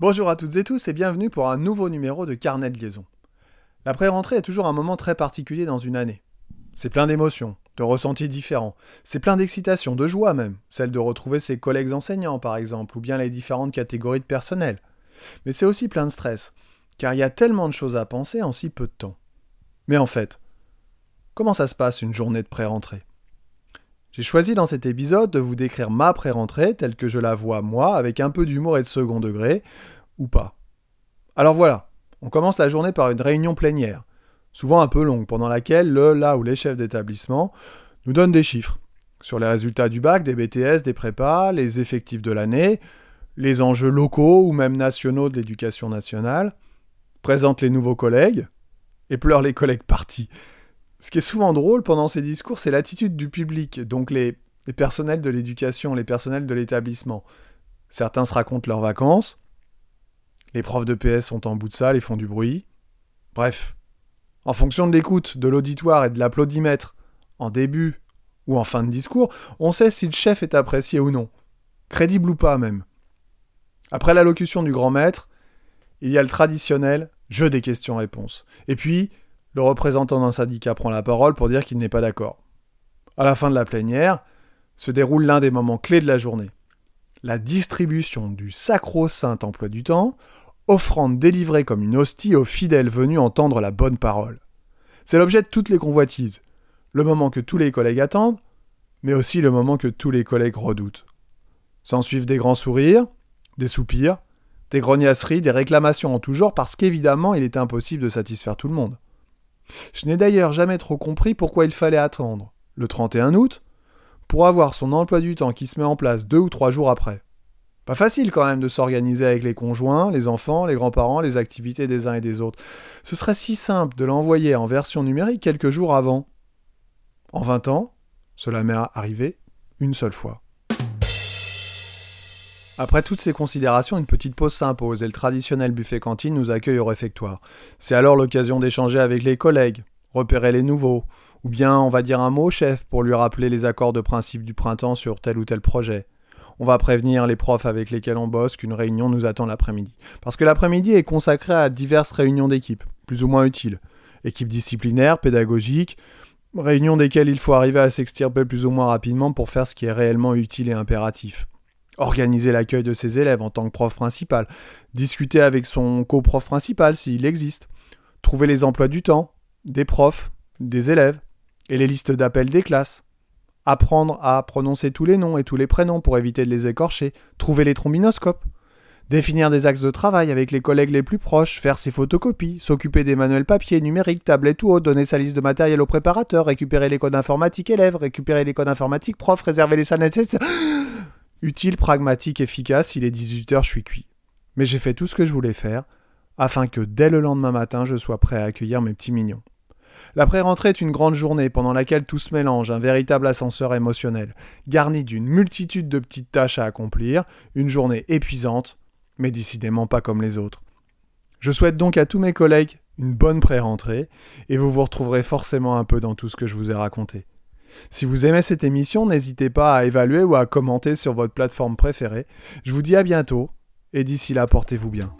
Bonjour à toutes et tous et bienvenue pour un nouveau numéro de Carnet de liaison. La pré-rentrée est toujours un moment très particulier dans une année. C'est plein d'émotions, de ressentis différents, c'est plein d'excitation, de joie même, celle de retrouver ses collègues enseignants par exemple, ou bien les différentes catégories de personnel. Mais c'est aussi plein de stress, car il y a tellement de choses à penser en si peu de temps. Mais en fait, comment ça se passe une journée de pré-rentrée? J'ai choisi dans cet épisode de vous décrire ma pré-rentrée telle que je la vois moi, avec un peu d'humour et de second degré, ou pas. Alors voilà, on commence la journée par une réunion plénière, souvent un peu longue, pendant laquelle le, là ou les chefs d'établissement nous donnent des chiffres sur les résultats du bac, des BTS, des prépas, les effectifs de l'année, les enjeux locaux ou même nationaux de l'éducation nationale, présentent les nouveaux collègues et pleurent les collègues partis. Ce qui est souvent drôle pendant ces discours, c'est l'attitude du public, donc les, personnels de l'éducation, les personnels de l'établissement. Certains se racontent leurs vacances, les profs de PS sont en bout de salle et font du bruit. Bref, en fonction de l'écoute, de l'auditoire et de l'applaudimètre, en début ou en fin de discours, on sait si le chef est apprécié ou non, crédible ou pas même. Après l'allocution du grand maître, il y a le traditionnel jeu des questions-réponses. Et puis, le représentant d'un syndicat prend la parole pour dire qu'il n'est pas d'accord. À la fin de la plénière, se déroule l'un des moments clés de la journée. La distribution du sacro-saint emploi du temps, offrande délivrée comme une hostie aux fidèles venus entendre la bonne parole. C'est l'objet de toutes les convoitises, le moment que tous les collègues attendent, mais aussi le moment que tous les collègues redoutent. S'en suivent des grands sourires, des soupirs, des grognasseries, des réclamations en tout genre, parce qu'évidemment il est impossible de satisfaire tout le monde. Je n'ai d'ailleurs jamais trop compris pourquoi il fallait attendre le 31 août pour avoir son emploi du temps qui se met en place deux ou trois jours après. Pas facile quand même de s'organiser avec les conjoints, les enfants, les grands-parents, les activités des uns et des autres. Ce serait si simple de l'envoyer en version numérique quelques jours avant. En 20 ans, cela m'est arrivé une seule fois. Après toutes ces considérations, une petite pause s'impose et le traditionnel buffet cantine nous accueille au réfectoire. C'est alors l'occasion d'échanger avec les collègues, repérer les nouveaux, ou bien on va dire un mot au chef pour lui rappeler les accords de principe du printemps sur tel ou tel projet. On va prévenir les profs avec lesquels on bosse qu'une réunion nous attend l'après-midi. Parce que l'après-midi est consacré à diverses réunions d'équipe, plus ou moins utiles. Équipe disciplinaire, pédagogique, réunions desquelles il faut arriver à s'extirper plus ou moins rapidement pour faire ce qui est réellement utile et impératif organiser l'accueil de ses élèves en tant que prof principal, discuter avec son coprof principal s'il existe, trouver les emplois du temps, des profs, des élèves, et les listes d'appels des classes, apprendre à prononcer tous les noms et tous les prénoms pour éviter de les écorcher, trouver les trombinoscopes, définir des axes de travail avec les collègues les plus proches, faire ses photocopies, s'occuper des manuels papier, numériques, tablettes ou autres, donner sa liste de matériel au préparateur, récupérer les codes informatiques élèves, récupérer les codes informatiques profs, réserver les salles etc. Utile, pragmatique, efficace, il est 18h, je suis cuit. Mais j'ai fait tout ce que je voulais faire, afin que dès le lendemain matin, je sois prêt à accueillir mes petits mignons. La pré-rentrée est une grande journée pendant laquelle tout se mélange, un véritable ascenseur émotionnel, garni d'une multitude de petites tâches à accomplir, une journée épuisante, mais décidément pas comme les autres. Je souhaite donc à tous mes collègues une bonne pré-rentrée, et vous vous retrouverez forcément un peu dans tout ce que je vous ai raconté. Si vous aimez cette émission, n'hésitez pas à évaluer ou à commenter sur votre plateforme préférée. Je vous dis à bientôt et d'ici là, portez-vous bien.